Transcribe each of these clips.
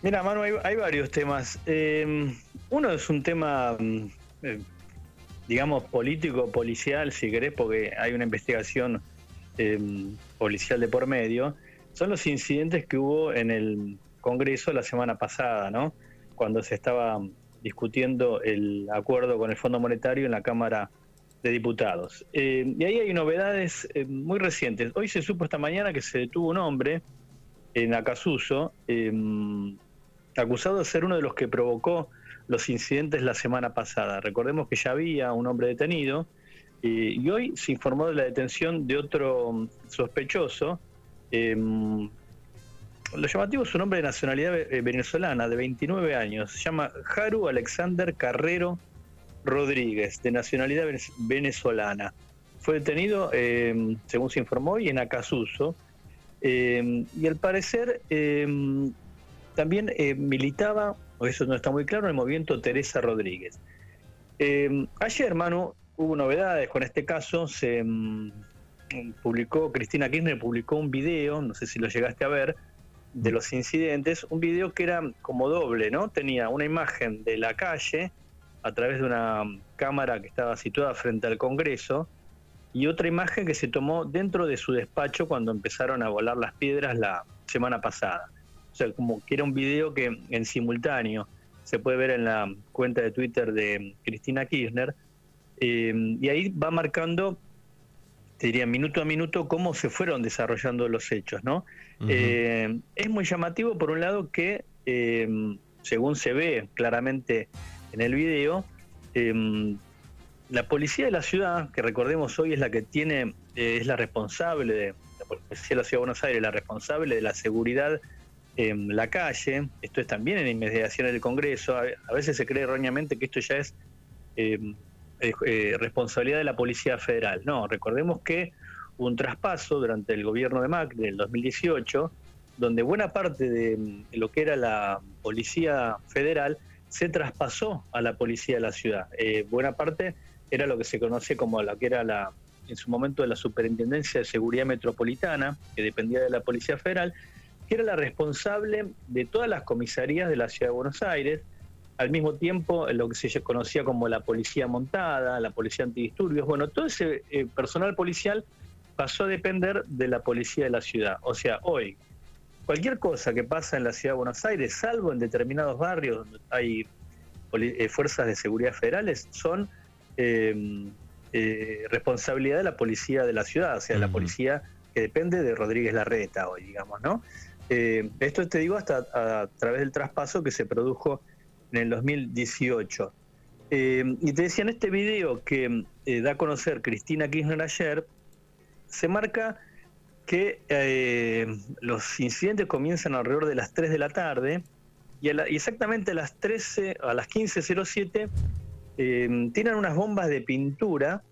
Mira, Manu, hay, varios temas. Em, uno es un tema, mm, eh, digamos, político, policial, si querés, porque hay una investigación em, policial de por medio. Son los incidentes que hubo en el Congreso la semana pasada, ¿no? Cuando se estaba discutiendo el acuerdo con el Fondo Monetario en la Cámara de Diputados. Em, y ahí hay novedades muy recientes. Hoy se supo esta mañana que se detuvo un hombre en Acasuso, acusado de ser uno de los que provocó los incidentes la semana pasada. Recordemos que ya había un hombre detenido y hoy se informó de la detención de otro sospechoso. Em, lo llamativo es un hombre de nacionalidad eh, venezolana de 29 años. Se llama Haru Alexander Carrero Rodríguez, de nacionalidad venezolana. Fue detenido, em, según se informó, hoy en Acasuso. Em, y al parecer también eh, militaba, eso no está muy claro, en el movimiento Teresa Rodríguez. Eh, ayer, hermano, hubo novedades con este caso. Se mm, publicó, Cristina Kirchner publicó un video, no sé si lo llegaste a ver, de los incidentes, un video que era como doble, ¿no? Tenía una imagen de la calle a través de una cámara que estaba situada frente al Congreso y otra imagen que se tomó dentro de su despacho cuando empezaron a volar las piedras la semana pasada sea, como que era un video que en simultáneo se puede ver en la cuenta de Twitter de Cristina Kirchner, eh, y ahí va marcando, te diría, minuto a minuto, cómo se fueron desarrollando los hechos, ¿no? Eh, es muy llamativo, por un lado, que, eh, según se ve claramente en el video, la policía de la ciudad, que recordemos hoy es la que tiene, es la responsable de la policía de la ciudad de Buenos Aires, la responsable de la seguridad en la calle, esto es también en inmediaciones del Congreso, a, veces se cree erróneamente que esto ya es em, eh, responsabilidad de la Policía Federal. No, recordemos que un traspaso durante el gobierno de Macri del 2018, donde buena parte de lo que era la Policía Federal se traspasó a la Policía de la Ciudad. Eh, buena parte era lo que se conoce como la que era la en su momento la Superintendencia de Seguridad Metropolitana, que dependía de la Policía Federal, que era la responsable de todas las comisarías de la Ciudad de Buenos Aires, al mismo tiempo lo que se conocía como la policía montada, la policía antidisturbios, bueno, todo ese eh, personal policial pasó a depender de la policía de la ciudad. O sea, hoy, cualquier cosa que pasa en la Ciudad de Buenos Aires, salvo en determinados barrios donde hay eh, fuerzas de seguridad federales, son em, eh, responsabilidad de la policía de la ciudad, o sea, la policía que depende de Rodríguez Larreta hoy, digamos, ¿no? Eh, esto te digo hasta a, través del traspaso que se produjo en el 2018. Eh, y te decía en este video que eh, da a conocer Cristina Kirchner ayer, se marca que los incidentes comienzan alrededor de las 3 de la tarde y, exactamente a las 13, a las 15.07 tienen unas bombas de pintura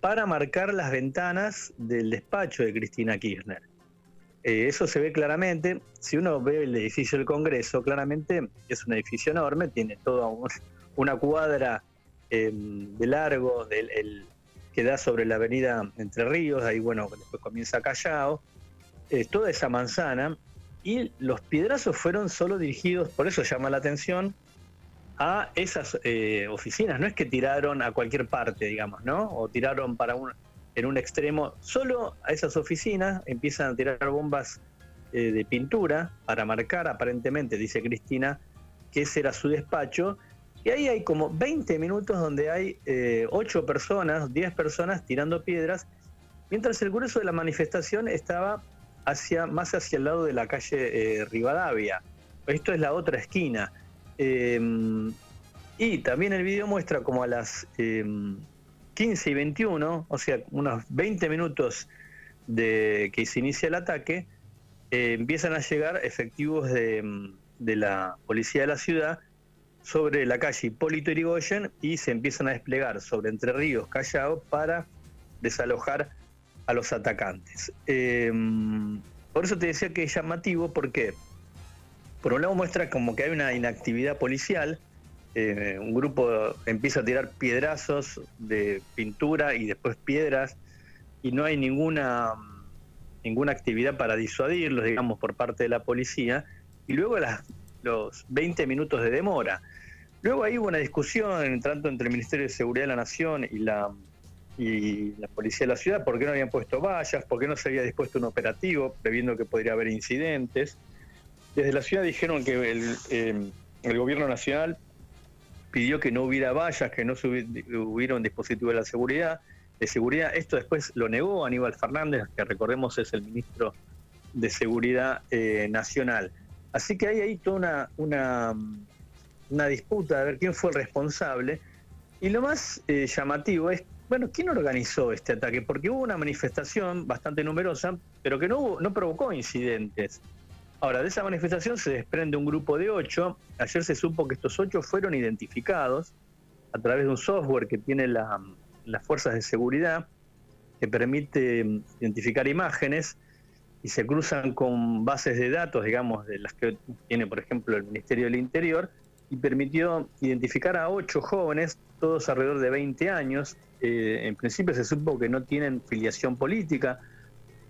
para marcar las ventanas del despacho de Cristina Kirchner. Eh, eso se ve claramente. Si uno ve el edificio del Congreso, claramente es un edificio enorme, tiene toda una cuadra em, de largo que da sobre la avenida Entre Ríos, ahí bueno, después comienza Callao, toda esa manzana, y los piedrazos fueron solo dirigidos, por eso llama la atención, a esas eh, oficinas. No es que tiraron a cualquier parte, digamos, ¿no? O tiraron para un, en un extremo, solo a esas oficinas empiezan a tirar bombas eh, de pintura para marcar, aparentemente, dice Cristina, que ese era su despacho. Y ahí hay como 20 minutos donde hay eh, 8 personas, 10 personas tirando piedras, mientras el grueso de la manifestación estaba hacia, más hacia el lado de la calle eh, Rivadavia. Esto es la otra esquina. Em, y también el video muestra como a las 15 y 21, o sea, unos 20 minutos de que se inicia el ataque, eh, empiezan a llegar efectivos de, la policía de la ciudad sobre la calle Hipólito Yrigoyen y se empiezan a desplegar sobre Entre Ríos, Callao, para desalojar a los atacantes. Em, por eso te decía que es llamativo, porque por un lado muestra como que hay una inactividad policial, eh, un grupo empieza a tirar piedrazos de pintura y después piedras y no hay ninguna, ninguna actividad para disuadirlos, digamos, por parte de la policía. Y luego los 20 minutos de demora. Luego ahí hubo una discusión tanto entre el Ministerio de Seguridad de la Nación y la, y la Policía de la Ciudad, por qué no habían puesto vallas, por qué no se había dispuesto un operativo, previendo que podría haber incidentes. Desde la ciudad dijeron que el, eh, el gobierno nacional pidió que no hubiera vallas, que no hubiera un dispositivo de la seguridad, de seguridad. Esto después lo negó Aníbal Fernández, que recordemos es el ministro de Seguridad eh, Nacional. Así que hay ahí toda una, una, una, disputa de ver quién fue el responsable. Y lo más eh, llamativo es, bueno, ¿quién organizó este ataque? Porque hubo una manifestación bastante numerosa, pero que no, hubo, no provocó incidentes. Ahora, de esa manifestación se desprende un grupo de ocho. Ayer se supo que estos ocho fueron identificados a través de un software que tiene las fuerzas de seguridad, que permite mm, identificar imágenes y se cruzan con bases de datos, digamos, de las que tiene, por ejemplo, el Ministerio del Interior, y permitió identificar a ocho jóvenes, todos alrededor de 20 años. Eh, en principio se supo que no tienen filiación política,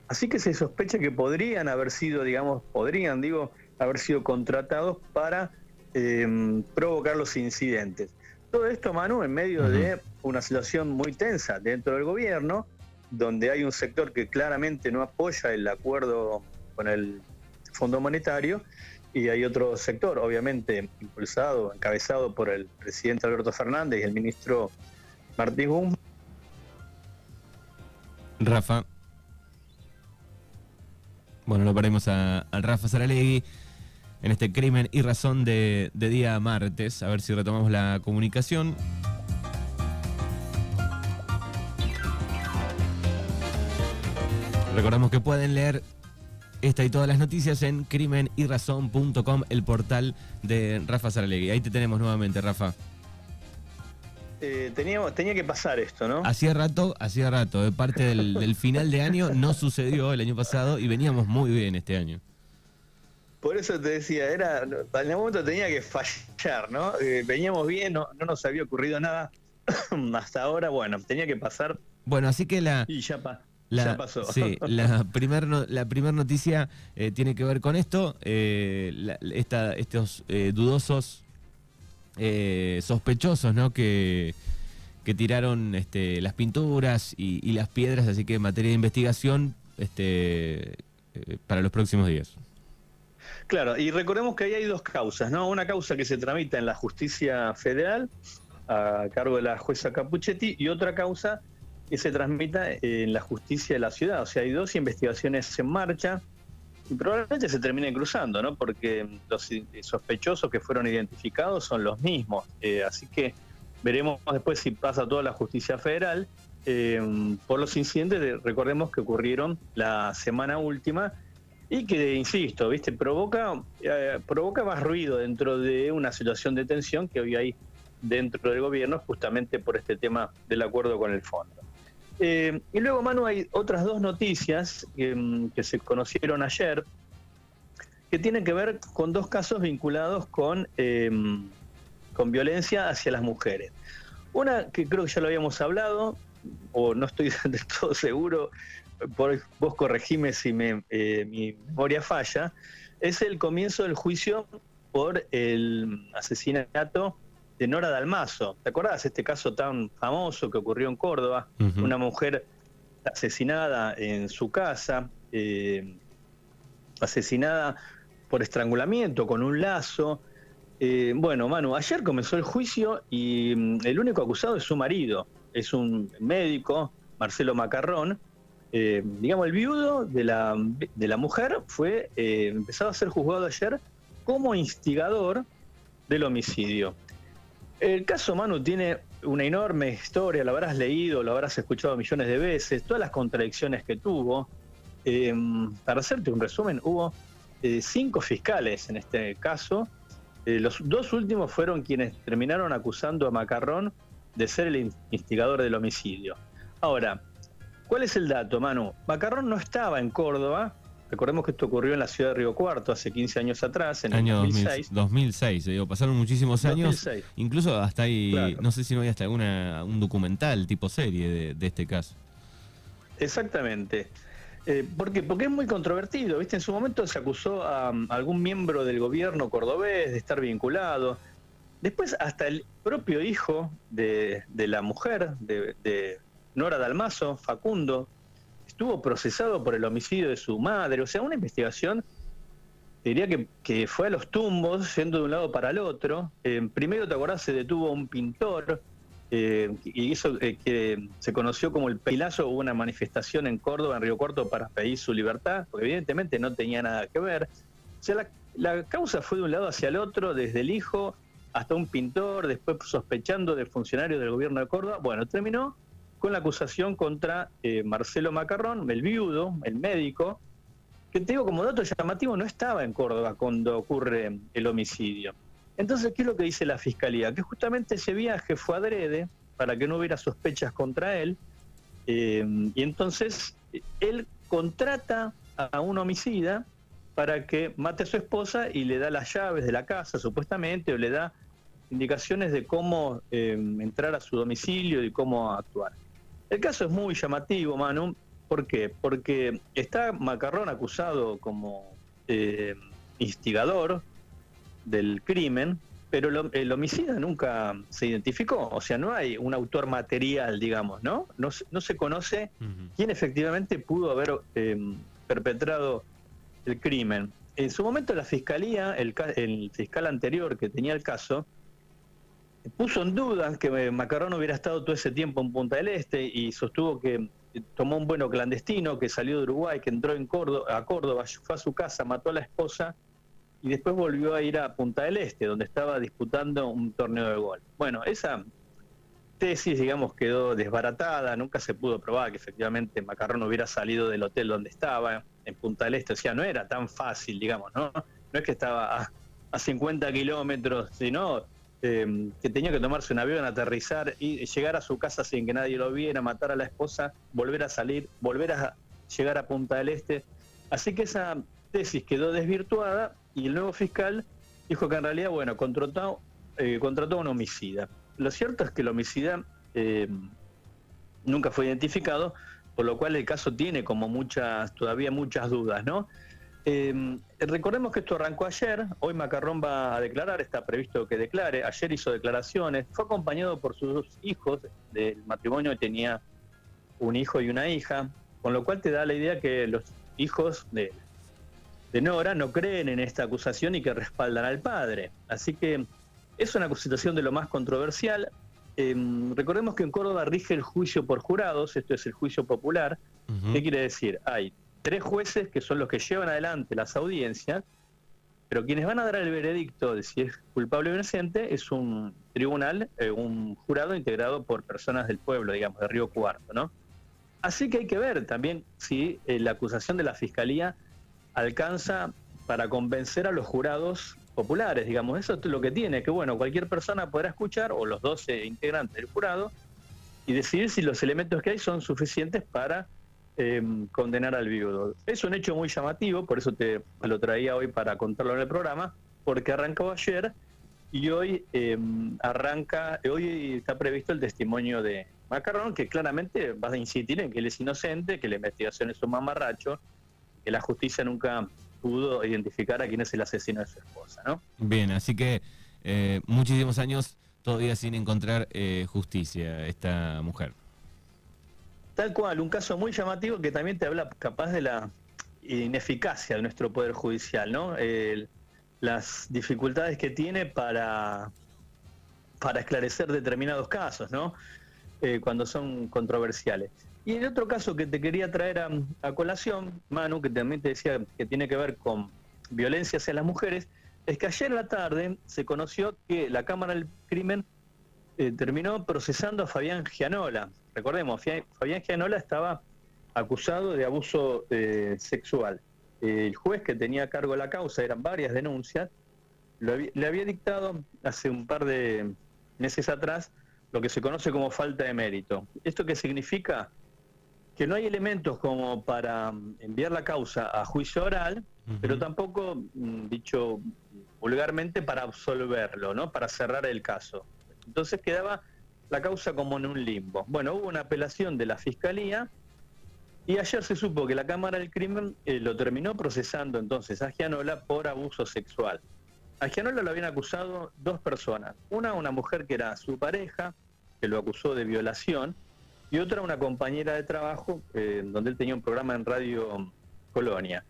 Así que se sospecha que podrían haber sido, digamos, podrían, digo, haber sido contratados para em, provocar los incidentes. Todo esto, Manu, en medio de una situación muy tensa dentro del gobierno, donde hay un sector que claramente no apoya el acuerdo con el Fondo Monetario y hay otro sector, obviamente impulsado, encabezado por el presidente Alberto Fernández y el ministro Martín Guzmán. Rafa, bueno, lo paremos a, Rafa Saralegui en este crimen y razón de, día martes. A ver si retomamos la comunicación. Recordamos que pueden leer esta y todas las noticias en crimenyrazón.com, el portal de Rafa Saralegui. Ahí te tenemos nuevamente, Rafa. Eh, tenía que pasar esto, ¿no? Hacía rato, hacía rato, de parte del, final de año no sucedió el año pasado y veníamos muy bien este año. Por eso te decía, era, en algún momento tenía que fallar, ¿no? Eh, veníamos bien, no, nos había ocurrido nada hasta ahora, bueno, tenía que pasar. Bueno, así que la... Y ya, pasó. Sí, la primera la primer noticia eh, tiene que ver con esto, estos dudosos eh, sospechosos, ¿no? Que, que tiraron este, las pinturas y, las piedras, así que materia de investigación este, eh, para los próximos días. Claro, y recordemos que ahí hay dos causas, ¿no? Una causa que se tramita en la justicia federal a cargo de la jueza Capuchetti y otra causa que se transmita en la justicia de la ciudad. O sea, hay dos investigaciones en marcha y probablemente se terminen cruzando, ¿no? Porque los sospechosos que fueron identificados son los mismos. Eh, así que veremos después si pasa toda la justicia federal eh, por los incidentes, recordemos que ocurrieron la semana última y que, insisto, viste, provoca, eh, provoca más ruido dentro de una situación de tensión que hoy hay dentro del gobierno justamente por este tema del acuerdo con el fondo. Eh, y luego, Manu, hay otras dos noticias mm, que, se conocieron ayer que tienen que ver con dos casos vinculados con, em, con violencia hacia las mujeres. Una que creo que ya lo habíamos hablado, o no estoy del todo seguro, por, vos corregime si me, eh, mi memoria falla, es el comienzo del juicio por el asesinato de Nora Dalmazo. ¿Te acordás este caso tan famoso que ocurrió en Córdoba? Una mujer asesinada en su casa, eh, asesinada por estrangulamiento con un lazo. Eh, bueno, Manu, ayer comenzó el juicio y mm, el único acusado es su marido, es un médico, Marcelo Macarrón. Eh, digamos, el viudo de la, de la mujer fue empezado a ser juzgado ayer como instigador del homicidio. El caso Manu tiene una enorme historia, lo habrás leído, lo habrás escuchado millones de veces, todas las contradicciones que tuvo. Em, para hacerte un resumen, hubo eh, cinco fiscales en este caso. Eh, los dos últimos fueron quienes terminaron acusando a Macarrón de ser el instigador del homicidio. Ahora, ¿cuál es el dato, Manu? Macarrón no estaba en Córdoba Recordemos que esto ocurrió en la ciudad de Río Cuarto hace 15 años atrás, en el 2006. 2006, digo, pasaron muchísimos años. Incluso hasta ahí, no sé si no hay hasta alguna un documental tipo serie de, este caso. Exactamente. Eh, ¿Por qué? Porque es muy controvertido. ¿viste? En su momento se acusó a, algún miembro del gobierno cordobés de estar vinculado. Después hasta el propio hijo de, la mujer, de, Nora Dalmazo, Facundo, estuvo procesado por el homicidio de su madre. O sea, una investigación, diría que, fue a los tumbos, yendo de un lado para el otro. Eh, primero, ¿te acordás? Se detuvo un pintor eh, y eso eh, que se conoció como el Pelazo, hubo una manifestación en Córdoba, en Río Cuarto, para pedir su libertad, porque evidentemente no tenía nada que ver. O sea, la, causa fue de un lado hacia el otro, desde el hijo hasta un pintor, después sospechando de funcionarios del gobierno de Córdoba. Bueno, terminó con la acusación contra eh, Marcelo Macarrón, el viudo, el médico, que te digo como dato llamativo, no estaba en Córdoba cuando ocurre el homicidio. Entonces, ¿qué es lo que dice la Fiscalía? Que justamente ese viaje fue adrede para que no hubiera sospechas contra él, eh, y entonces él contrata a un homicida para que mate a su esposa y le da las llaves de la casa, supuestamente, o le da indicaciones de cómo eh, entrar a su domicilio y cómo actuar. El caso es muy llamativo, Manu. ¿Por qué? Porque está Macarrón acusado como eh, instigador, del crimen, pero el homicida nunca se identificó, o sea, no hay un autor material, digamos, ¿no? No, se conoce quién efectivamente pudo haber em, perpetrado el crimen. En su momento la fiscalía, el, el, fiscal anterior que tenía el caso, puso en duda que Macarrón hubiera estado todo ese tiempo en Punta del Este y sostuvo que tomó un vuelo clandestino, que salió de Uruguay, que entró en Córdoba, a Córdoba, fue a su casa, mató a la esposa y después volvió a ir a Punta del Este, donde estaba disputando un torneo de golf. Bueno, esa tesis, digamos, quedó desbaratada, nunca se pudo probar que efectivamente Macarrón hubiera salido del hotel donde estaba, en Punta del Este, o sea, no era tan fácil, digamos, ¿no? No es que estaba a, a 50 kilómetros, sino eh, que tenía que tomarse un avión, aterrizar y llegar a su casa sin que nadie lo viera, matar a la esposa, volver a salir, volver a llegar a Punta del Este. Así que esa tesis quedó desvirtuada y el nuevo fiscal dijo que en realidad, bueno, contrató, eh, contrató a un homicida. Lo cierto es que el homicida eh, nunca fue identificado, por lo cual el caso tiene como muchas, todavía muchas dudas, ¿no? Eh, recordemos que esto arrancó ayer, hoy Macarrón va a declarar, está previsto que declare, ayer hizo declaraciones, fue acompañado por sus dos hijos del matrimonio, tenía un hijo y una hija, con lo cual te da la idea que los hijos de de Nora no creen en esta acusación y que respaldan al padre. Así que es una acusación de lo más controversial. Em, recordemos que en Córdoba rige el juicio por jurados, esto es el juicio popular. ¿Qué quiere decir? Hay tres jueces que son los que llevan adelante las audiencias, pero quienes van a dar el veredicto de si es culpable o inocente es un tribunal, eh, un jurado integrado por personas del pueblo, digamos, de Río Cuarto, ¿no? Así que hay que ver también si eh, la acusación de la fiscalía alcanza para convencer a los jurados populares, digamos, eso es lo que tiene, que bueno, cualquier persona podrá escuchar, o los 12 integrantes del jurado, y decidir si los elementos que hay son suficientes para em, condenar al viudo. Es un hecho muy llamativo, por eso te lo traía hoy para contarlo en el programa, porque arrancó ayer y hoy em, arranca, hoy está previsto el testimonio de Macarrón, que claramente va a insistir en que él es inocente, que la investigación es un mamarracho, que la justicia nunca pudo identificar a quién es el asesino de su esposa, ¿no? Bien, así que eh, muchísimos años todavía sin encontrar eh, justicia esta mujer. Tal cual, un caso muy llamativo que también te habla capaz de la ineficacia de nuestro Poder Judicial, ¿no? las dificultades que tiene para, para esclarecer determinados casos, ¿no? Eh, cuando son controversiales. Y el otro caso que te quería traer a, colación, Manu, que también te decía que tiene que ver con violencia hacia las mujeres, es que ayer en la tarde se conoció que la Cámara del Crimen eh, terminó procesando a Fabián Gianola. Recordemos, Fabián Gianola estaba acusado de abuso eh, sexual. el juez que tenía a cargo la causa, eran varias denuncias, le había dictado hace un par de meses atrás lo que se conoce como falta de mérito. ¿Esto qué significa? que no hay elementos como para mm, enviar la causa a juicio oral, pero tampoco, mm, dicho vulgarmente, para absolverlo, ¿no? Para cerrar el caso. Entonces quedaba la causa como en un limbo. Bueno, hubo una apelación de la Fiscalía Y ayer se supo que la Cámara del Crimen eh, lo terminó procesando entonces a Gianola por abuso sexual. A Gianola lo habían acusado dos personas. Una, una mujer que era su pareja, que lo acusó de violación, y otra, una compañera de trabajo, eh, donde él tenía un programa en Radio Colonia.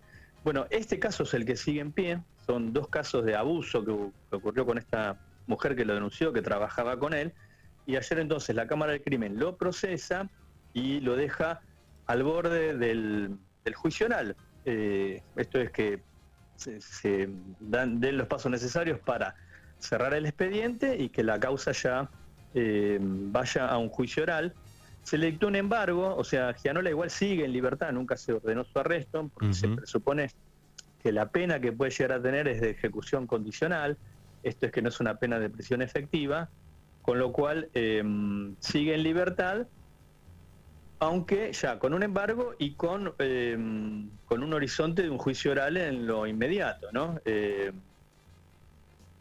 Bueno, este caso es el que sigue en pie. Son dos casos de abuso que ocurrió con esta mujer que lo denunció, que trabajaba con él. Y ayer entonces la Cámara del Crimen lo procesa y lo deja al borde del, juicio oral. Eh, esto es que se, dan den los pasos necesarios para cerrar el expediente y que la causa ya eh, vaya a un juicio oral. Se le dictó un embargo, o sea, Gianola igual sigue en libertad, nunca se ordenó su arresto, porque se presupone que la pena que puede llegar a tener es de ejecución condicional, esto es que no es una pena de prisión efectiva, con lo cual eh, sigue en libertad aunque ya con un embargo y con, eh, con un horizonte de un juicio oral en lo inmediato, ¿no? Eh,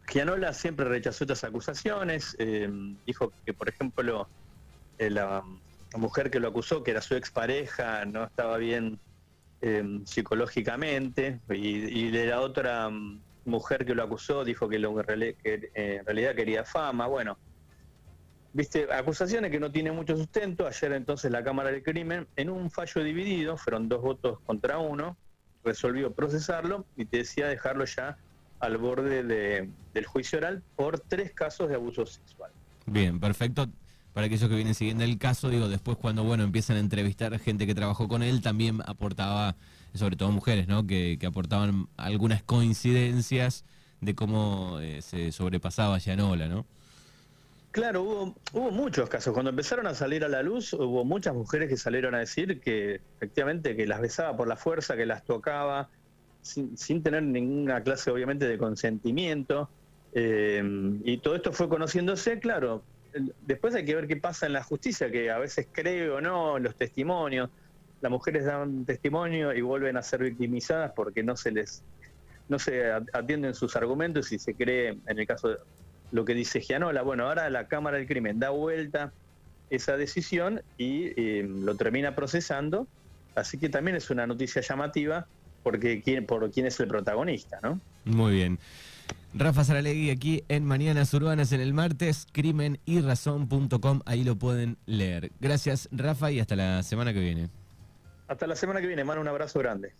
Gianola siempre rechazó estas acusaciones, eh, dijo que, por ejemplo, eh, la, mujer que lo acusó, que era su expareja, no estaba bien psicológicamente, y, de la otra mujer que lo acusó, dijo que, lo, que en realidad quería fama, bueno Viste, acusaciones que no tienen mucho sustento. Ayer entonces la Cámara del Crimen, en un fallo dividido, fueron dos votos contra uno, resolvió procesarlo y te decía dejarlo ya al borde del juicio oral por tres casos de abuso sexual. Bien, perfecto. Para aquellos que vienen siguiendo el caso, digo, después cuando bueno empiezan a entrevistar gente que trabajó con él, también aportaba, sobre todo mujeres, ¿no? Que, aportaban algunas coincidencias de cómo eh, se sobrepasaba Yanola, ¿no? Claro, hubo, hubo muchos casos. Cuando empezaron a salir a la luz, hubo muchas mujeres que salieron a decir que efectivamente que las besaba por la fuerza, que las tocaba, sin, sin tener ninguna clase obviamente de consentimiento. Eh, y todo esto fue conociéndose, claro. Después hay que ver qué pasa en la justicia, que a veces cree o no los testimonios. Las mujeres dan testimonio y vuelven a ser victimizadas porque no se les no se atienden sus argumentos y se cree, en el caso de lo que dice Gianola. Bueno, ahora la Cámara del Crimen da vuelta esa decisión y eh, lo termina procesando, así que también es una noticia llamativa porque por quién es el protagonista, ¿no? Muy bien. Rafa Saralegui aquí en Mañanas Urbanas en el martes, crimen y razón.com, ahí lo pueden leer. Gracias Rafa y hasta la semana que viene. Hasta la semana que viene, mano, un abrazo grande.